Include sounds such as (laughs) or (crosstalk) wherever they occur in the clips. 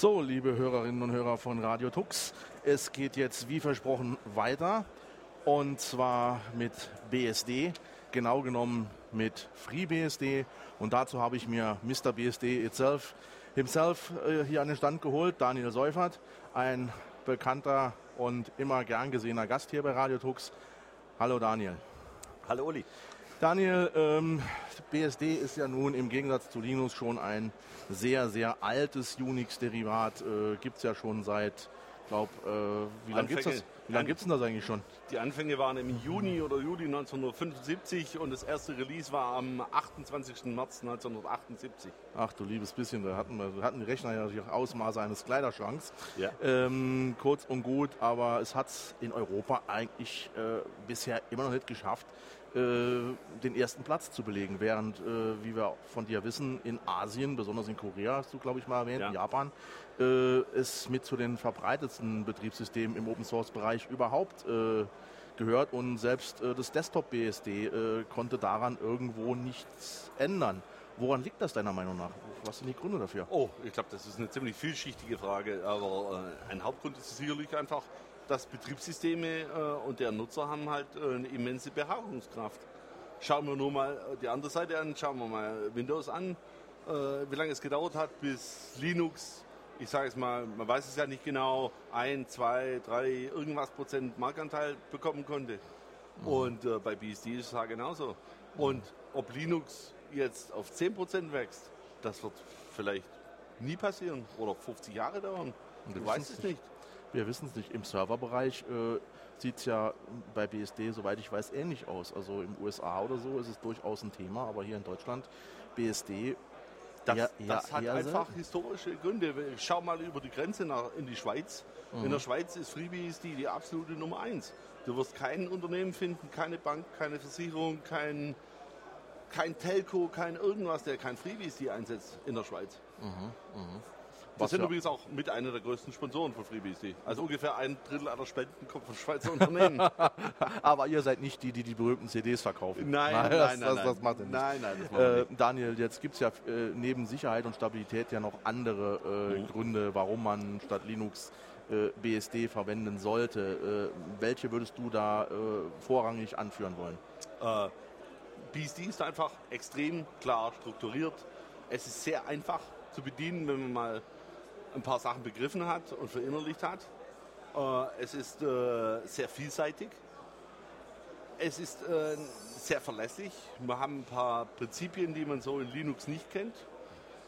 So, liebe Hörerinnen und Hörer von Radio Tux, es geht jetzt wie versprochen weiter und zwar mit BSD, genau genommen mit FreeBSD und dazu habe ich mir Mr. BSD itself, himself äh, hier an den Stand geholt, Daniel Seufert, ein bekannter und immer gern gesehener Gast hier bei Radio Tux. Hallo Daniel. Hallo Uli. Daniel, ähm, BSD ist ja nun im Gegensatz zu Linux schon ein sehr, sehr altes Unix-Derivat. Äh, gibt es ja schon seit, ich glaube, äh, wie lange gibt es das? Wie lange gibt es denn das eigentlich schon? Die Anfänge waren im Juni oder Juli 1975 und das erste Release war am 28. März 1978. Ach du liebes bisschen, da hatten, wir, hatten die Rechner ja die Ausmaße eines Kleiderschranks. Ja. Ähm, kurz und gut, aber es hat es in Europa eigentlich äh, bisher immer noch nicht geschafft, den ersten Platz zu belegen, während, äh, wie wir von dir wissen, in Asien, besonders in Korea, hast du, glaube ich, mal erwähnt, Ja. in Japan, äh, es mit zu den verbreitetsten Betriebssystemen im Open-Source-Bereich überhaupt äh, gehört und selbst äh, das Desktop-BSD äh, konnte daran irgendwo nichts ändern. Woran liegt das deiner Meinung nach? Was sind die Gründe dafür? Oh, ich glaube, das ist eine ziemlich vielschichtige Frage, aber äh, ein Hauptgrund ist sicherlich einfach, dass Betriebssysteme äh, und deren Nutzer haben halt äh, eine immense Beharrungskraft. Schauen wir nur mal die andere Seite an, schauen wir mal Windows an, äh, wie lange es gedauert hat, bis Linux, ich sage es mal, man weiß es ja nicht genau, ein, zwei, drei, irgendwas Prozent Marktanteil bekommen konnte. Und äh, bei BSD ist es ja genauso. Und ob Linux jetzt auf 10% wächst, das wird vielleicht nie passieren oder 50 Jahre dauern. Du weißt es nicht. Wir wissen es nicht. Im Serverbereich äh, sieht es ja bei BSD, soweit ich weiß, ähnlich aus. Also im USA oder so ist es durchaus ein Thema, aber hier in Deutschland BSD Das, eher, das hat einfach selten. historische Gründe. Schau mal über die Grenze nach, in die Schweiz. Mhm. In der Schweiz ist FreeBSD die absolute Nummer eins. Du wirst kein Unternehmen finden, keine Bank, keine Versicherung, kein, kein Telco, kein irgendwas, der kein FreeBSD einsetzt in der Schweiz. Wir sind ja- übrigens auch mit einer der größten Sponsoren von FreeBSD. Also ungefähr ein Drittel aller Spenden kommt von Schweizer Unternehmen. (laughs) Aber ihr seid nicht die, die die berühmten CDs verkaufen. Nein, nein, das, nein, das, nein. das macht ihr nicht. Nein, nein, das wir Äh, nicht. Daniel, jetzt gibt es ja äh, neben Sicherheit und Stabilität ja noch andere äh, Mhm. Gründe, warum man statt Linux äh, BSD verwenden sollte. Äh, welche würdest du da äh, vorrangig anführen wollen? BSD ist einfach extrem klar strukturiert. Es ist sehr einfach zu bedienen, wenn man mal ein paar Sachen begriffen hat und verinnerlicht hat. Äh, Es ist äh, sehr vielseitig. Es ist äh, sehr verlässlich. Wir haben ein paar Prinzipien, die man so in Linux nicht kennt.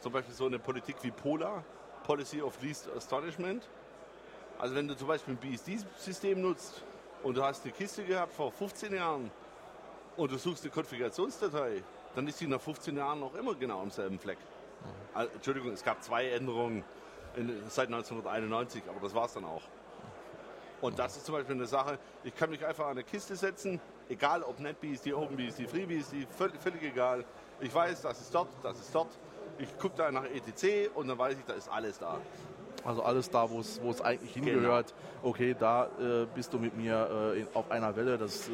Zum Beispiel so eine Politik wie POLA, Policy of Least Astonishment. Also wenn du zum Beispiel ein BSD-System nutzt und du hast eine Kiste gehabt vor 15 Jahren und du suchst eine Konfigurationsdatei, dann ist die nach 15 Jahren noch immer genau am selben Fleck. Also, Entschuldigung, es gab zwei Änderungen in, seit 1991, aber das war es dann auch. Und das ist zum Beispiel eine Sache, ich kann mich einfach an eine Kiste setzen, egal ob NetBSD, OpenBSD, FreeBSD, völlig, völlig egal. Ich weiß, das ist dort, das ist dort. Ich gucke da nach ETC und dann weiß ich, da ist alles da. Also alles da, wo es wo es eigentlich Genau. hingehört. Okay, da äh, bist du mit mir äh, auf einer Welle. Das äh,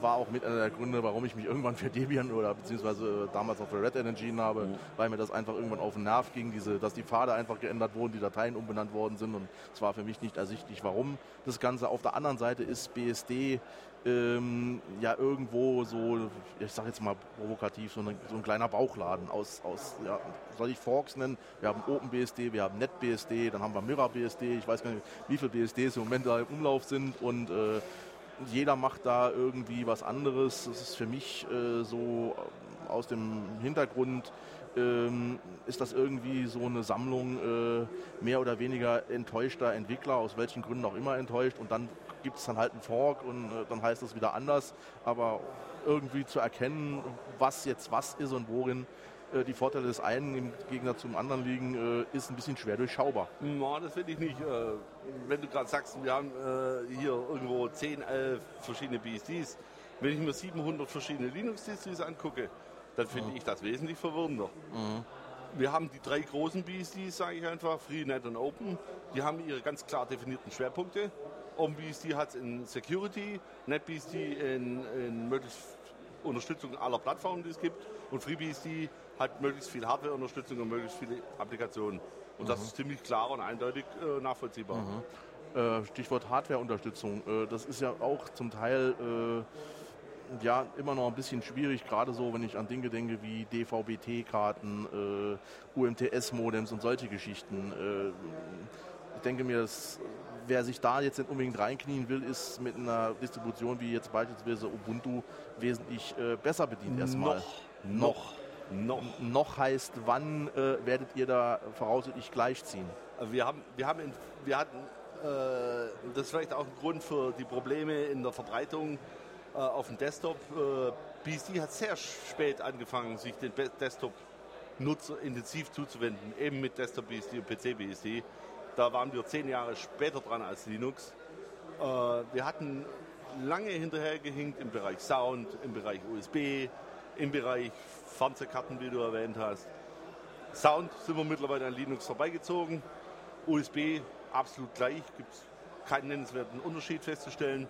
war auch mit einer der Gründe, warum ich mich irgendwann (laughs) für Debian oder beziehungsweise äh, damals auch für Red entschieden habe, Mhm. weil mir das einfach irgendwann auf den Nerv ging, diese, dass die Pfade einfach geändert wurden, die Dateien umbenannt worden sind und es war für mich nicht ersichtlich, warum das Ganze. Auf der anderen Seite ist BSD ähm, ja irgendwo so, ich sag jetzt mal provokativ, so, eine, so ein kleiner Bauchladen aus, aus ja, soll ich Forks nennen? Wir haben OpenBSD, wir haben NetBSD, dann haben wir MirrorBSD, ich weiß gar nicht, wie viele BSDs im Moment da im Umlauf sind und äh, jeder macht da irgendwie was anderes. Das ist für mich äh, so äh, aus dem Hintergrund ähm, ist das irgendwie so eine Sammlung äh, mehr oder weniger enttäuschter Entwickler, aus welchen Gründen auch immer enttäuscht. Und dann gibt es dann halt einen Fork und äh, dann heißt es wieder anders. Aber irgendwie zu erkennen, was jetzt was ist und worin äh, die Vorteile des einen im Gegensatz zum anderen liegen, äh, ist ein bisschen schwer durchschaubar. Ja, das finde ich nicht. Äh, Wenn du gerade sagst, wir haben äh, hier irgendwo 10, 11 verschiedene BSDs. Wenn ich mir 700 verschiedene Linux-Distros angucke, dann finde ich das wesentlich verwirrender. Wir haben die drei großen BSDs, sage ich einfach, Freenet und Open. Die haben ihre ganz klar definierten Schwerpunkte. OpenBSD hat es in Security, NetBSD in, in möglichst Unterstützung aller Plattformen, die es gibt. Und FreeBSD hat möglichst viel Hardware-Unterstützung und möglichst viele Applikationen. Und das ist ziemlich klar und eindeutig äh, nachvollziehbar. Äh, Stichwort Hardware-Unterstützung. Äh, das ist ja auch zum Teil äh, ja, immer noch ein bisschen schwierig, gerade so, wenn ich an Dinge denke wie DVB-T-Karten, äh, UMTS-Modems und solche Geschichten. Äh, ich denke mir, dass, wer sich da jetzt nicht unbedingt reinknien will, ist mit einer Distribution wie jetzt beispielsweise Ubuntu wesentlich äh, besser bedient erstmal. Noch, noch, Noch. Noch heißt, wann äh, werdet ihr da voraussichtlich gleichziehen? Wir haben, wir haben, in, wir hatten, äh, das ist vielleicht auch ein Grund für die Probleme in der Verbreitung äh, auf dem Desktop. Äh, BSD hat sehr spät angefangen, sich den Be- Desktop-Nutzer intensiv zuzuwenden, eben mit Desktop BSD und PC BSD. Da waren wir zehn Jahre später dran als Linux. Äh, wir hatten lange hinterhergehinkt im Bereich Sound, im Bereich USB, im Bereich Fernsehkarten, wie du erwähnt hast. Sound sind wir mittlerweile an Linux vorbeigezogen. USB absolut gleich, gibt es keinen nennenswerten Unterschied festzustellen.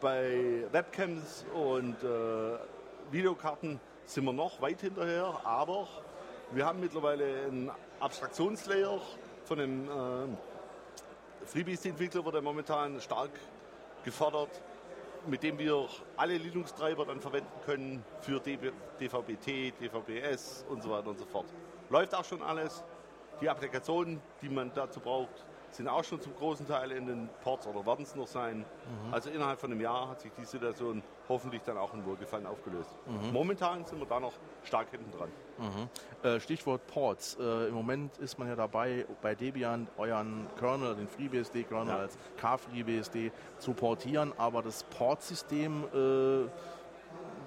Bei Webcams und äh, Videokarten sind wir noch weit hinterher, aber wir haben mittlerweile einen Abstraktionslayer von dem äh, FreeBSD-Entwickler, wird er momentan stark gefordert, mit dem wir alle Linux-Treiber dann verwenden können für DVB-T, DVB-S und so weiter und so fort. Läuft auch schon alles. Die Applikationen, die man dazu braucht, sind auch schon zum großen Teil in den Ports oder werden es noch sein. Also innerhalb von einem Jahr hat sich die Situation hoffentlich dann auch in Wohlgefallen aufgelöst. Momentan sind wir da noch stark hinten dran. Äh, Stichwort Ports. Äh, Im Moment ist man ja dabei, bei Debian euren Kernel, den FreeBSD-Kernel Ja. als KFreeBSD zu portieren, aber das Portsystem, äh,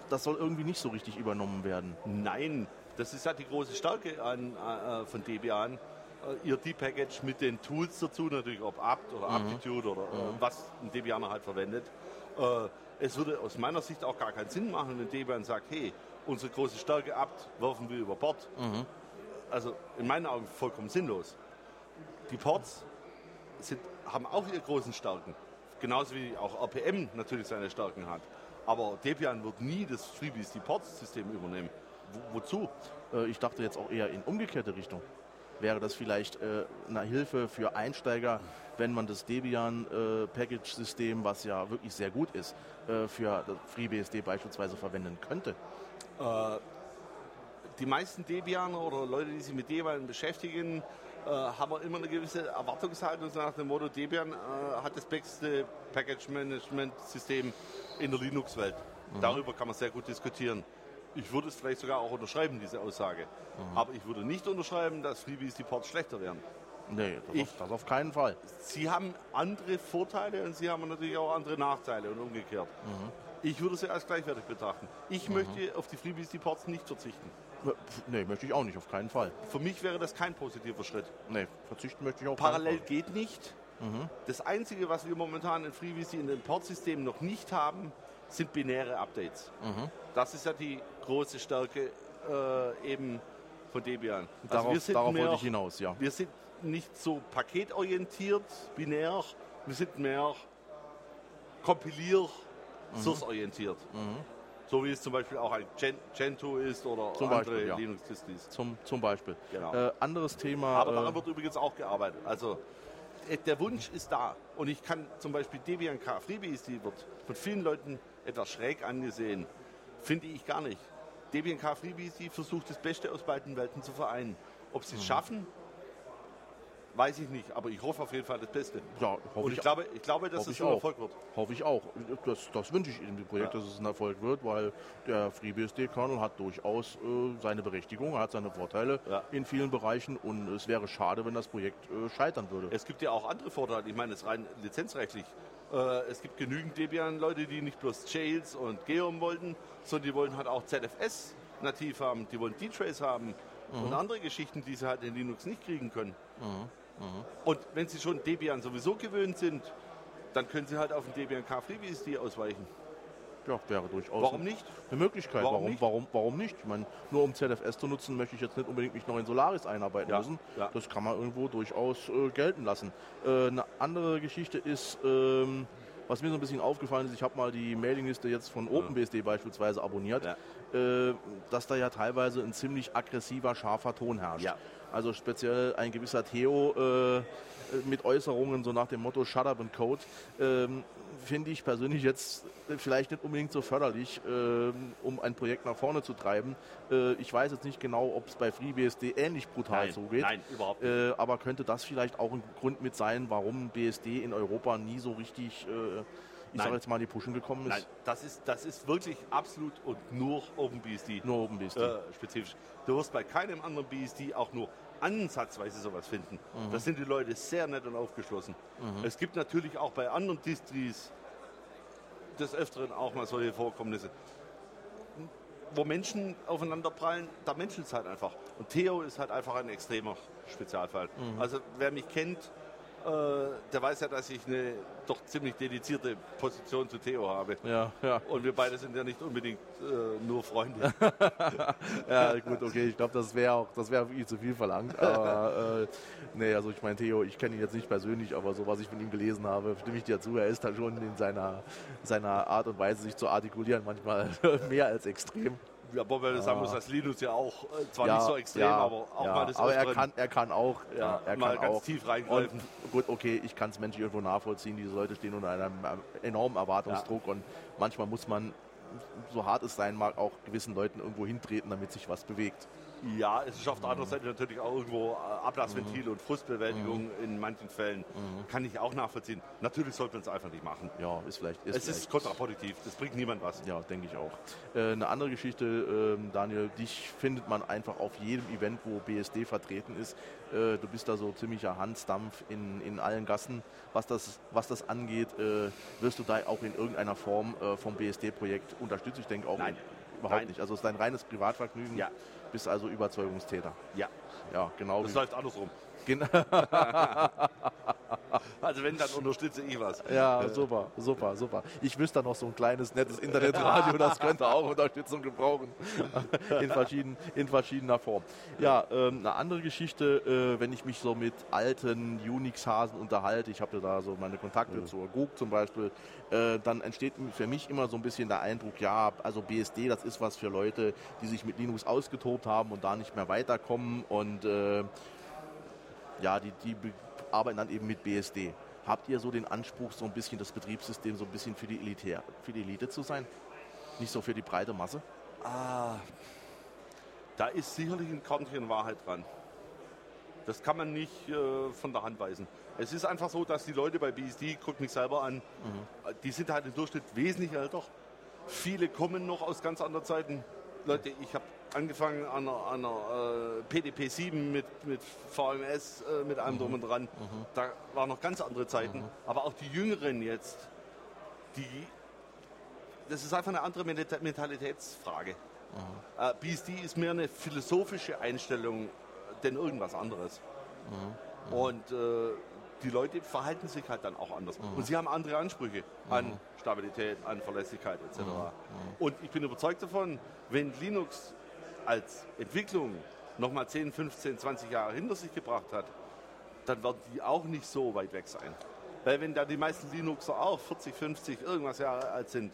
das soll irgendwie nicht so richtig übernommen werden. Nein, das ist ja die große Stärke an, äh, von Debian. Äh, ihr D-Package mit den Tools dazu, natürlich ob apt oder Aptitude oder äh, was ein Debianer halt verwendet. Äh, es würde aus meiner Sicht auch gar keinen Sinn machen, wenn Debian sagt, hey, unsere große Stärke apt werfen wir über Bord. Also in meinen Augen vollkommen sinnlos. Die Ports sind, haben auch ihre großen Stärken. Genauso wie auch RPM natürlich seine Stärken hat. Aber Debian wird nie das FreeBSD-Ports-System übernehmen. Wo, wozu? Äh, ich dachte jetzt auch eher in umgekehrte Richtung. Wäre das vielleicht äh, eine Hilfe für Einsteiger, wenn man das Debian-Package-System, was ja wirklich sehr gut ist, äh, für FreeBSD beispielsweise verwenden könnte? Die meisten Debianer oder Leute, die sich mit Debian beschäftigen, äh, haben immer eine gewisse Erwartungshaltung so nach dem Motto, Debian äh, hat das beste Package-Management-System in der Linux-Welt. Darüber kann man sehr gut diskutieren. Ich würde es vielleicht sogar auch unterschreiben, diese Aussage. Aber ich würde nicht unterschreiben, dass FreeBSD-Ports schlechter wären. Nee, das, Ich- auf, das auf keinen Fall. Sie haben andere Vorteile und sie haben natürlich auch andere Nachteile und umgekehrt. Ich würde sie als gleichwertig betrachten. Ich möchte auf die FreeBSD-Ports nicht verzichten. Äh, Nee, möchte ich auch nicht, auf keinen Fall. Für mich wäre das kein positiver Schritt. Nee, verzichten möchte ich auch Parallel keinen geht nicht. Das Einzige, was wir momentan in FreeBSD in den Portsystemen noch nicht haben, sind binäre Updates. Das ist ja die große Stärke äh, eben von Debian. Also Darauf, wir sind darauf mehr, wollte ich hinaus, ja. Wir sind nicht so paketorientiert, binär. Wir sind mehr kompilier source-orientiert. So wie es zum Beispiel auch ein Gen Gentoo ist oder Zum andere Beispiel, ja. Linux-Distries. Zum, zum Beispiel. Genau. Äh, anderes Thema. Aber äh, daran wird übrigens auch gearbeitet. Also äh, der Wunsch ist da. Und ich kann zum Beispiel Debian K FreeBSD wird von vielen Leuten etwas schräg angesehen. Finde ich gar nicht. Debian K FreeBSD versucht das Beste aus beiden Welten zu vereinen. Ob sie es schaffen, weiß ich nicht. Aber ich hoffe auf jeden Fall das Beste. ja, hoffe Und ich ich, glaube, ich glaube dass es ein auch. Erfolg wird. hoffe ich auch. Das, das wünsche ich dem Projekt, Ja. dass es ein Erfolg wird, weil der FreeBSD-Kernel hat durchaus äh, seine Berechtigung, er hat seine Vorteile Ja. in vielen Bereichen und es wäre schade, wenn das Projekt äh, scheitern würde. Es gibt ja auch andere Vorteile. Ich meine, es rein lizenzrechtlich. Äh, es gibt genügend Debian-Leute, die nicht bloß Jails und Geom wollten, sondern die wollen halt auch ZFS nativ haben, die wollen D-Trace haben und andere Geschichten, die sie halt in Linux nicht kriegen können. Und wenn sie schon Debian sowieso gewöhnt sind, dann können sie halt auf den Debian K FreeBSD ausweichen. Ja, wäre durchaus Warum nicht? eine Möglichkeit. Warum Warum, nicht? warum, warum nicht? Ich meine, nur um ZFS zu nutzen, möchte ich jetzt nicht unbedingt mich noch in Solaris einarbeiten Ja, müssen. ja. Das kann man irgendwo durchaus äh, gelten lassen. Äh, eine andere Geschichte ist, ähm, was mir so ein bisschen aufgefallen ist, ich habe mal die Mailingliste jetzt von OpenBSD beispielsweise abonniert. Ja. äh, dass da ja teilweise ein ziemlich aggressiver, scharfer Ton herrscht. Ja. Also speziell ein gewisser Theo äh, mit Äußerungen so nach dem Motto Shut up and code, ähm, finde ich persönlich jetzt vielleicht nicht unbedingt so förderlich, ähm, um ein Projekt nach vorne zu treiben. Äh, ich weiß jetzt nicht genau, ob es bei FreeBSD ähnlich brutal Nein, zugeht. nein, überhaupt nicht. Äh, aber könnte das vielleicht auch ein Grund mit sein, warum BSD in Europa nie so richtig, äh, ich sage jetzt mal, in die Pushen gekommen ist? Nein, das ist, das ist wirklich absolut und nur OpenBSD. Nur OpenBSD. Äh, spezifisch. Du wirst bei keinem anderen BSD auch nur ansatzweise sowas finden. Mhm. Da sind die Leute sehr nett und aufgeschlossen. Es gibt natürlich auch bei anderen Distris des Öfteren auch mal solche Vorkommnisse, wo Menschen aufeinander prallen, da menschelt es halt einfach. Und Theo ist halt einfach ein extremer Spezialfall. Mhm. Also wer mich kennt, der weiß ja, dass ich eine doch ziemlich dedizierte Position zu Theo habe. Ja, ja. Und wir beide sind ja nicht unbedingt äh, nur Freunde. (laughs) Ja, gut, okay, ich glaube, das wäre auch, das wäre viel zu viel verlangt. Aber äh, nee, also ich meine, Theo, ich kenne ihn jetzt nicht persönlich, aber so was ich von ihm gelesen habe, stimme ich dir zu. Er ist da schon in seiner, seiner Art und Weise, sich zu artikulieren, manchmal (laughs) mehr als extrem. Ja, wobei man sagen muss, dass Linus ja auch äh, zwar ja, nicht so extrem, ja, aber auch mal des aber er kann, er kann auch, ja, er mal kann ganz auch. tief Und reingreifen. gut, okay, ich kann es menschlich irgendwo nachvollziehen. Diese Leute stehen unter einem äh, enormen Erwartungsdruck und manchmal muss man, so hart es sein mag, auch gewissen Leuten irgendwo hintreten, damit sich was bewegt. Ja, es ist auf der anderen Seite natürlich auch irgendwo äh, Ablassventil und Frustbewältigung Mhm. in manchen Fällen. Kann ich auch nachvollziehen. Natürlich sollte man es einfach nicht machen. Ja, ist vielleicht. Ist es vielleicht. ist kontraproduktiv, das bringt niemand was. Ja, denke ich auch. Äh, eine andere Geschichte, ähm, Daniel, dich findet man einfach auf jedem Event, wo BSD vertreten ist. Äh, du bist da so ziemlicher Hansdampf in, in allen Gassen. Was das, was das angeht, äh, wirst du da auch in irgendeiner Form äh, vom BSD-Projekt unterstützt? Ich denke auch Nein. Überhaupt Nein. nicht. Also es ist dein reines Privatvergnügen. Ja. Bist also Überzeugungstäter. Ja, Ja, genau. das läuft andersrum. Gen- (laughs) Also wenn, dann unterstütze ich was. Ja, super, super, super. Ich wüsste da noch so ein kleines, nettes Internetradio, (laughs) das könnte auch Unterstützung gebrauchen. (laughs) In, verschieden, in verschiedener Form. Ja, ähm, eine andere Geschichte, äh, wenn ich mich so mit alten Unix-Hasen unterhalte, ich habe da so meine Kontakte zur GUG zum Beispiel, äh, dann entsteht für mich immer so ein bisschen der Eindruck, ja, also BSD, das ist was für Leute, die sich mit Linux ausgetobt haben und da nicht mehr weiterkommen und äh, ja, die, die be- arbeiten dann eben mit BSD. Habt ihr so den Anspruch, so ein bisschen das Betriebssystem so ein bisschen für die, Elitär, für die Elite zu sein? Nicht so für die breite Masse? Da ist sicherlich ein Körnchen Wahrheit dran. Das kann man nicht äh, von der Hand weisen. Es ist einfach so, dass die Leute bei BSD, guck mich selber an, äh, die sind halt im Durchschnitt wesentlich älter. Viele kommen noch aus ganz anderen Zeiten. Leute, ich habe angefangen an einer, an einer äh, PDP 7 mit, mit VMS, äh, mit allem drum und dran. Da waren noch ganz andere Zeiten. Aber auch die Jüngeren jetzt, die, das ist einfach eine andere Mental- Mentalitätsfrage. Äh, BSD ist mehr eine philosophische Einstellung denn irgendwas anderes. Und äh, die Leute verhalten sich halt dann auch anders. Und sie haben andere Ansprüche an Stabilität, an Verlässlichkeit etc. Und ich bin überzeugt davon, wenn Linux als Entwicklung nochmal 10, 15, 20 Jahre hinter sich gebracht hat, dann werden die auch nicht so weit weg sein. Weil wenn da die meisten Linuxer auch 40, 50, irgendwas Jahre alt sind,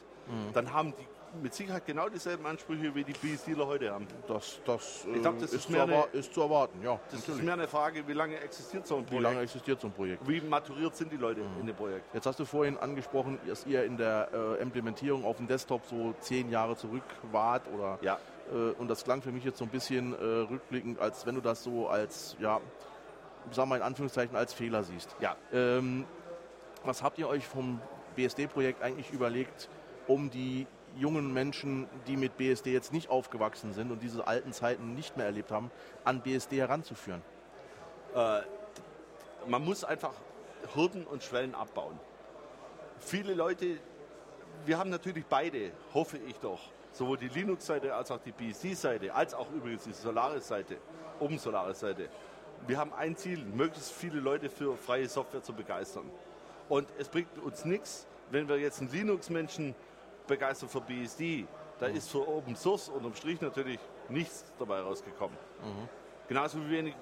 dann haben die mit Sicherheit genau dieselben Ansprüche, wie die BSDler heute haben. Das, das, Ich glaub, das äh, ist ist, zu eine- ist zu erwarten, ja. Das natürlich. ist mehr eine Frage, wie lange existiert so ein Wie Projekt. lange existiert so ein Projekt? Wie maturiert sind die Leute in dem Projekt? Jetzt hast du vorhin angesprochen, dass ihr in der äh, Implementierung auf dem Desktop so zehn Jahre zurück wart oder Ja. Äh, und das klang für mich jetzt so ein bisschen äh, rückblickend, als wenn du das so als, ja, sagen wir in Anführungszeichen, als Fehler siehst. Ja. Ähm, was habt ihr euch vom BSD-Projekt eigentlich überlegt, um die jungen Menschen, die mit BSD jetzt nicht aufgewachsen sind und diese alten Zeiten nicht mehr erlebt haben, an BSD heranzuführen? Man muss einfach Hürden und Schwellen abbauen. Viele Leute, wir haben natürlich beide, hoffe ich doch, sowohl die Linux-Seite als auch die BSD-Seite, als auch übrigens die Solaris-Seite, Open Solaris-Seite. Wir haben ein Ziel, möglichst viele Leute für freie Software zu begeistern. Und es bringt uns nichts, wenn wir jetzt einen Linux-Menschen begeistern für BSD. Da ist für Open Source unterm Strich natürlich nichts dabei rausgekommen. Genauso wie wenig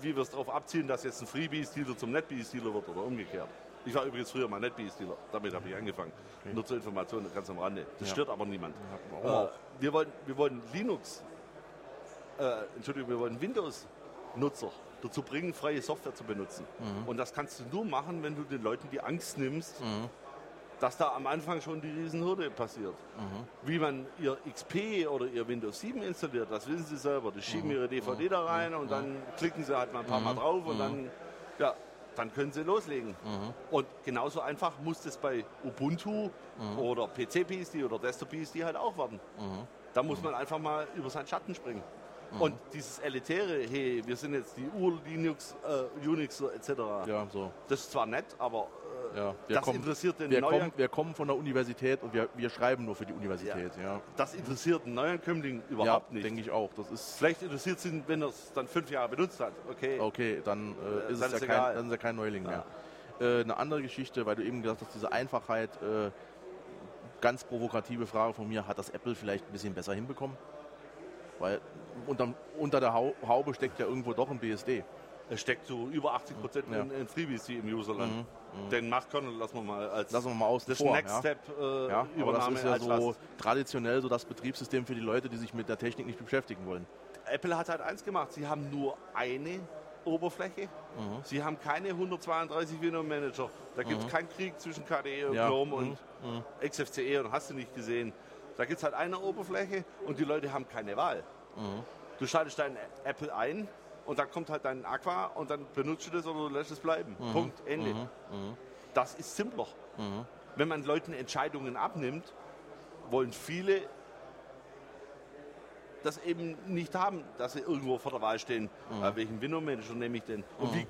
wie wir es darauf abzielen, dass jetzt ein FreeBSD-Dealer zum NetBSD-Dealer wird oder umgekehrt. Ich war übrigens früher mal NetBSD-Dealer, damit habe ich angefangen. Okay. Nur zur Information ganz am Rande. Das ja. stört aber niemand. Ja, äh, wir, wollen, wir wollen Linux, äh, Entschuldigung, wir wollen Windows-Nutzer dazu bringen, freie Software zu benutzen. Mhm. Und das kannst du nur machen, wenn du den Leuten die Angst nimmst, mhm. dass da am Anfang schon die Riesenhürde passiert. Mhm. Wie man ihr XP oder ihr Windows 7 installiert, das wissen sie selber. Die schieben mhm. ihre DVD da rein und dann klicken sie halt mal ein paar Mal mhm. drauf und dann, ja, dann können sie loslegen. Und genauso einfach muss das bei Ubuntu oder PC-PSD oder Desktop-PSD halt auch werden. Da muss man einfach mal über seinen Schatten springen. Mhm. Und dieses elitäre, hey, wir sind jetzt die Ur-Linux, äh, Unix etc. Ja, so. Das ist zwar nett, aber ja, das kommen, interessiert den wir neuen... Kommen, wir kommen von der Universität und wir, wir schreiben nur für die Universität. Ja. ja. Das interessiert einen Neuankömmling überhaupt ja, nicht. denke ich auch. Das ist Vielleicht interessiert es ihn, wenn er es dann fünf Jahre benutzt hat. Okay, okay dann, äh, ist, dann es ist ja kein, dann ist er kein Neuling mehr. Äh, eine andere Geschichte, weil du eben gesagt hast, diese Einfachheit, äh, ganz provokative Frage von mir, hat das Apple vielleicht ein bisschen besser hinbekommen? Weil unterm, unter der Haube steckt ja irgendwo doch ein BSD. Es steckt so über 80 Prozent ja. in, in FreeBSD im Userland. Mhm, mh. Den Machtkernel lassen wir mal als lassen wir mal aus das vor, Next ja. Step äh, ja, aber das ist ja so Last. traditionell so das Betriebssystem für die Leute, die sich mit der Technik nicht beschäftigen wollen. Apple hat halt eins gemacht. Sie haben nur eine Oberfläche. Mhm. Sie haben keine 132 Windows Manager. Da gibt es mhm. keinen Krieg zwischen KDE und ja. Chrome und mhm. mhm. XFCE und hast du nicht gesehen. Da gibt es halt eine Oberfläche und die Leute haben keine Wahl. Mhm. Du schaltest deinen Apple ein und dann kommt halt dein Aqua und dann benutzt du das oder du lässt es bleiben. Mhm. Punkt, Ende. Mhm. mhm. Das ist simpler. Mhm. Wenn man Leuten Entscheidungen abnimmt, wollen viele das eben nicht haben, dass sie irgendwo vor der Wahl stehen. Mhm. Welchen Window-Manager nehme ich denn? Und wie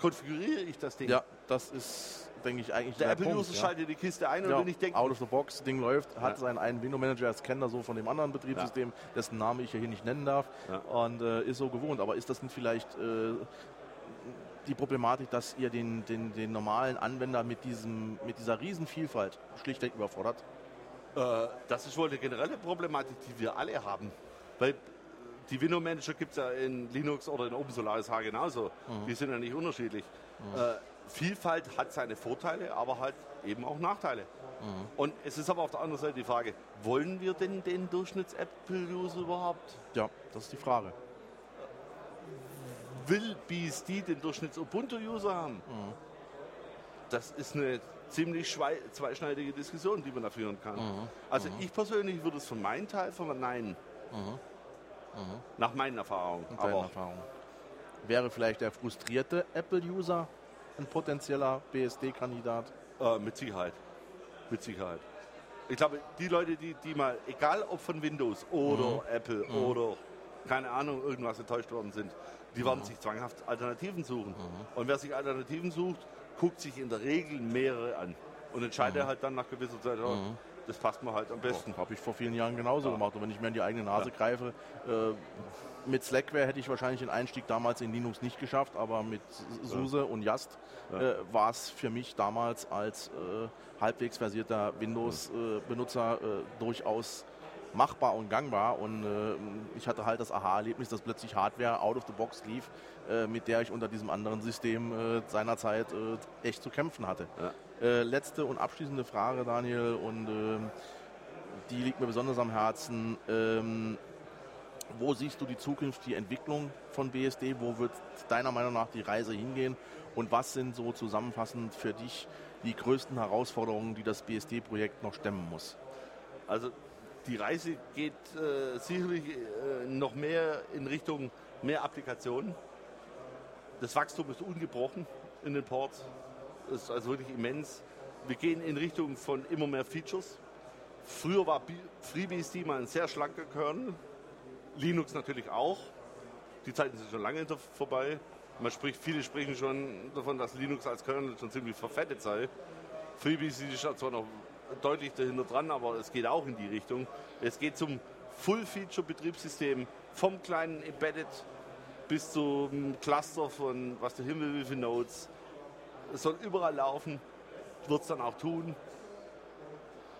konfiguriere ich das Ding? Ja, das ist denke ich, eigentlich der, der Apple-User ja. schaltet die Kiste ein ja, und wenn ich denke... Out of the box, Ding läuft, hat ja. seinen einen Window-Manager als Kenner so von dem anderen Betriebssystem, dessen Name ich ja hier nicht nennen darf und äh, ist so gewohnt. Aber ist das nicht vielleicht äh, die Problematik, dass ihr den, den, den normalen Anwender mit, diesem, mit dieser Riesenvielfalt schlichtweg überfordert? Äh, das ist wohl eine generelle Problematik, die wir alle haben. Weil die Window Manager gibt es ja in Linux oder in OpenSolaris H genauso. Mhm. Die sind ja nicht unterschiedlich. Mhm. Äh, Vielfalt hat seine Vorteile, aber halt eben auch Nachteile. Mhm. Und es ist aber auf der anderen Seite die Frage, wollen wir denn den Durchschnitts-Apple-User überhaupt? Ja, das ist die Frage. Will BSD den Durchschnitts-Ubuntu-User haben? Mhm. Das ist eine ziemlich zweischneidige Diskussion, die man da führen kann. Mhm. Also mhm. ich persönlich würde es von meinem Teil verneinen. Mhm. Mhm. Nach meinen Erfahrungen. Aber Erfahrung. Wäre vielleicht der frustrierte Apple-User ein potenzieller BSD-Kandidat? Äh, mit Sicherheit. Mit Sicherheit. Ich glaube, die Leute, die, die mal, egal ob von Windows oder mhm. Apple mhm. oder keine Ahnung, irgendwas enttäuscht worden sind, die werden mhm. sich zwanghaft Alternativen suchen. Mhm. Und wer sich Alternativen sucht, guckt sich in der Regel mehrere an und entscheidet mhm. halt dann nach gewisser Zeit. Das passt mir halt am besten. Habe ich vor vielen Jahren genauso ja. gemacht. Und wenn ich mir in die eigene Nase ja. greife, äh, mit Slackware hätte ich wahrscheinlich den Einstieg damals in Linux nicht geschafft, aber mit SUSE ja. und Yast äh, war es für mich damals als äh, halbwegs versierter Windows-Benutzer äh, durchaus machbar und gangbar. Und äh, ich hatte halt das Aha-Erlebnis, dass plötzlich Hardware out of the box lief, äh, mit der ich unter diesem anderen System äh, seinerzeit echt zu kämpfen hatte. Ja. letzte und abschließende Frage, Daniel, und ähm, die liegt mir besonders am Herzen. Ähm, wo siehst du die zukünftige Entwicklung von BSD? Wo wird deiner Meinung nach die Reise hingehen? Und was sind so zusammenfassend für dich die größten Herausforderungen, die das BSD-Projekt noch stemmen muss? Also die Reise geht äh, sicherlich äh, noch mehr in Richtung mehr Applikationen. Das Wachstum ist ungebrochen in den Ports. Ist also wirklich immens. Wir gehen in Richtung von immer mehr Features. Früher war FreeBSD mal ein sehr schlanker Kernel. Linux natürlich auch. Die Zeiten sind schon lange vorbei. Man spricht, viele sprechen schon davon, dass Linux als Kernel schon ziemlich verfettet sei. FreeBSD ist zwar noch deutlich dahinter dran, aber es geht auch in die Richtung. Es geht zum Full-Feature-Betriebssystem vom kleinen Embedded bis zum Cluster von was der Himmel will für Nodes. Es soll überall laufen, wird es dann auch tun.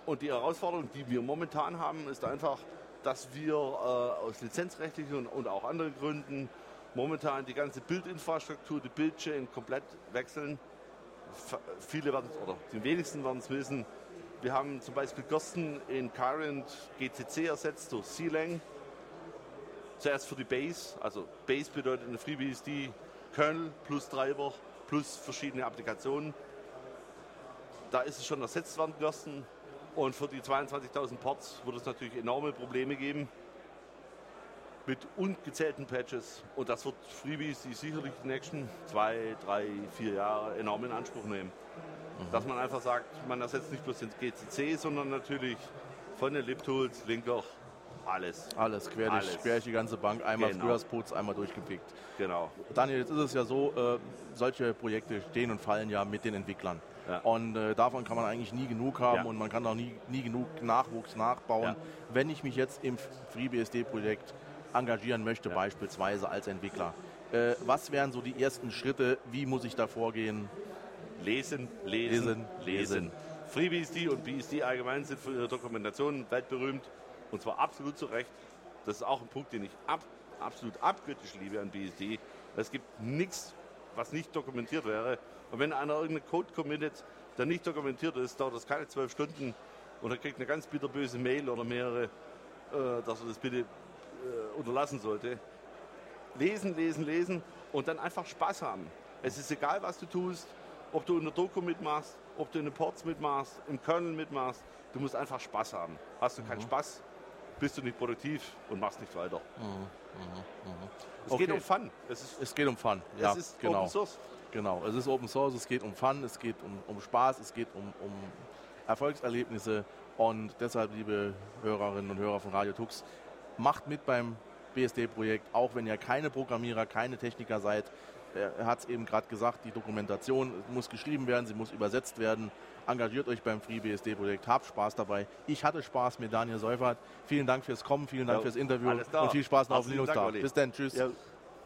Und die Herausforderung, die wir momentan haben, ist einfach, dass wir äh, aus lizenzrechtlichen und, und, auch anderen Gründen momentan die ganze Bildinfrastruktur, die Bildchain komplett wechseln. F viele werden oder die wenigsten werden es wissen. Wir haben zum Beispiel Gersten in Current GCC ersetzt durch C-Lang. Zuerst für die Base, also Base bedeutet eine FreeBSD Kernel plus Treiber plus verschiedene Applikationen. Da ist es schon ersetzt worden, Gersten. Und für die 22.000 Ports wird es natürlich enorme Probleme geben mit ungezählten Patches. Und das wird Freebies, die sicherlich die nächsten zwei, drei, vier Jahre enorm in Anspruch nehmen. Mhm. Dass man einfach sagt, man ersetzt nicht bloß den GCC, sondern natürlich von den LibTools, Linker, alles. Alles, quer, alles. Durch, quer durch die ganze Bank, einmal genau. Frühjahrsputz, einmal durchgepickt. Genau. Daniel, jetzt ist es ja so, äh, solche Projekte stehen und fallen ja mit den Entwicklern. Ja. Und äh, davon kann man eigentlich nie genug haben ja. und man kann auch nie, nie genug Nachwuchs nachbauen. Ja. Wenn ich mich jetzt im FreeBSD-Projekt engagieren möchte, beispielsweise als Entwickler. Äh, was wären so die ersten Schritte? Wie muss ich da vorgehen? Lesen, lesen, lesen. lesen. FreeBSD und BSD allgemein sind für ihre Dokumentation weltberühmt und zwar absolut zu Recht. Das ist auch ein Punkt, den ich ab, absolut abgöttisch liebe an BSD. Es gibt nichts, was nicht dokumentiert wäre. Und wenn einer irgendeinen Code committet, der nicht dokumentiert ist, dauert das keine zwölf Stunden und er kriegt eine ganz bitterböse Mail oder mehrere, äh, dass er das bitte äh, unterlassen sollte. Lesen, lesen, lesen und dann einfach Spaß haben. Es ist egal, was du tust, ob du in der Doku mitmachst, ob du in den Ports mitmachst, im Kernel mitmachst. Du musst einfach Spaß haben. Hast du keinen mhm. Spaß, bist du nicht produktiv und machst nicht weiter. Mhm. Mhm. Es okay. geht um Fun. Es, ist, es geht um Fun. Ja, es ist genau. Open Source. Genau, es ist Open Source, es geht um Fun, es geht um, um Spaß, es geht um, um Erfolgserlebnisse. Und deshalb, liebe Hörerinnen und Hörer von Radio Tux, macht mit beim BSD-Projekt, auch wenn ihr keine Programmierer, keine Techniker seid. Er hat es eben gerade gesagt, die Dokumentation muss geschrieben werden, sie muss übersetzt werden. Engagiert euch beim FreeBSD-Projekt, habt Spaß dabei. Ich hatte Spaß mit Daniel Seufert. Vielen Dank fürs Kommen, vielen Dank ja, fürs Interview und viel Spaß noch auf Linux. Bis dann, tschüss. Ja.